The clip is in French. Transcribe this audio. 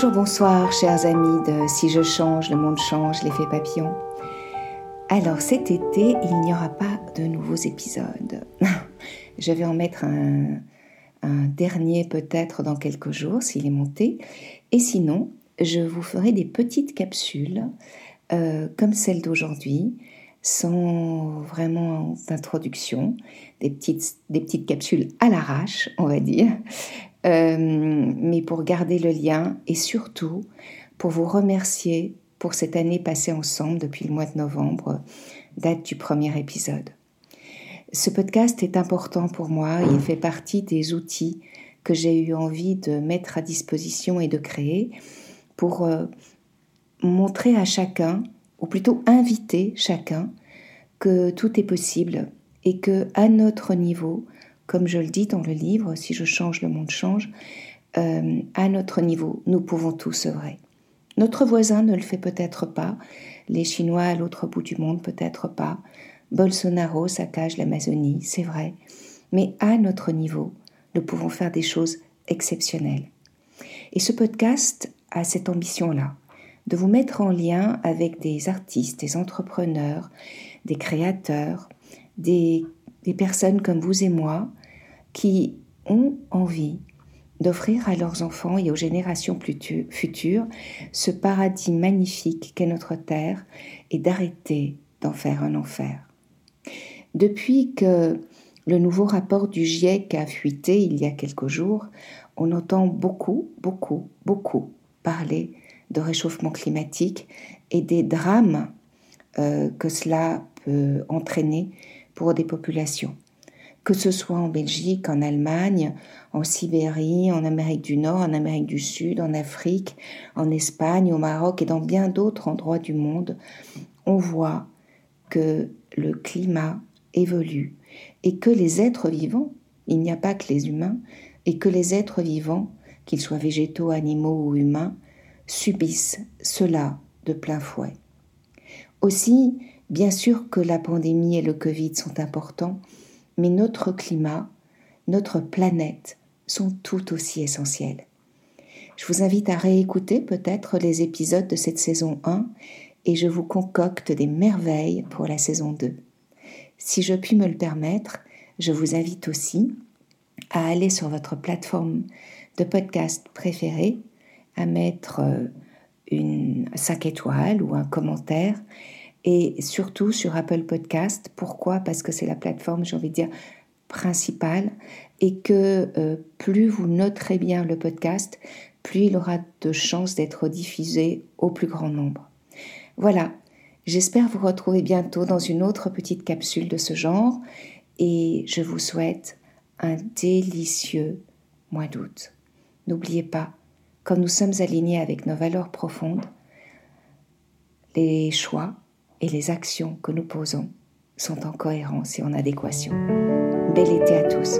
Bonjour, bonsoir, chers amis de Si je change, le monde change, l'effet papillon. Alors cet été, il n'y aura pas de nouveaux épisodes. je vais en mettre un, dernier peut-être dans quelques jours s'il est monté. Et sinon, je vous ferai des petites capsules euh, comme celle d'aujourd'hui, sans vraiment d'introduction, des petites, capsules à l'arrache, on va dire, mais pour garder le lien et surtout pour vous remercier pour cette année passée ensemble depuis le mois de novembre, date du premier épisode. Ce podcast est important pour moi, il fait partie des outils que j'ai eu envie de mettre à disposition et de créer pour euh, montrer à chacun, ou plutôt inviter chacun, que tout est possible et que à notre niveau, comme je le dis dans le livre, si je change, le monde change, euh, à notre niveau, nous pouvons tous œuvrer. Notre voisin ne le fait peut-être pas, les Chinois à l'autre bout du monde peut-être pas, Bolsonaro saccage l'Amazonie, c'est vrai, mais à notre niveau, nous pouvons faire des choses exceptionnelles. Et ce podcast a cette ambition-là, de vous mettre en lien avec des artistes, des entrepreneurs, des créateurs, des, des personnes comme vous et moi, qui ont envie d'offrir à leurs enfants et aux générations futures ce paradis magnifique qu'est notre Terre et d'arrêter d'en faire un enfer. Depuis que le nouveau rapport du GIEC a fuité il y a quelques jours, on entend beaucoup, beaucoup, beaucoup parler de réchauffement climatique et des drames euh, que cela peut entraîner pour des populations que ce soit en Belgique, en Allemagne, en Sibérie, en Amérique du Nord, en Amérique du Sud, en Afrique, en Espagne, au Maroc et dans bien d'autres endroits du monde, on voit que le climat évolue et que les êtres vivants, il n'y a pas que les humains, et que les êtres vivants, qu'ils soient végétaux, animaux ou humains, subissent cela de plein fouet. Aussi, bien sûr que la pandémie et le Covid sont importants, mais notre climat, notre planète sont tout aussi essentiels. Je vous invite à réécouter peut-être les épisodes de cette saison 1 et je vous concocte des merveilles pour la saison 2. Si je puis me le permettre, je vous invite aussi à aller sur votre plateforme de podcast préférée, à mettre euh, une 5 étoiles ou un commentaire et surtout sur Apple Podcast. Pourquoi? Parce que c'est la plateforme, j'ai envie de dire, principale et que euh, plus vous noterez bien le podcast, plus il aura de chances d'être diffusé au plus grand nombre. Voilà, j'espère vous retrouver bientôt dans une autre petite capsule de ce genre et je vous souhaite un délicieux mois d'août. N'oubliez pas, quand nous sommes alignés avec nos valeurs profondes, les choix et les actions que nous posons sont en cohérence et en adéquation. Bel été à tous.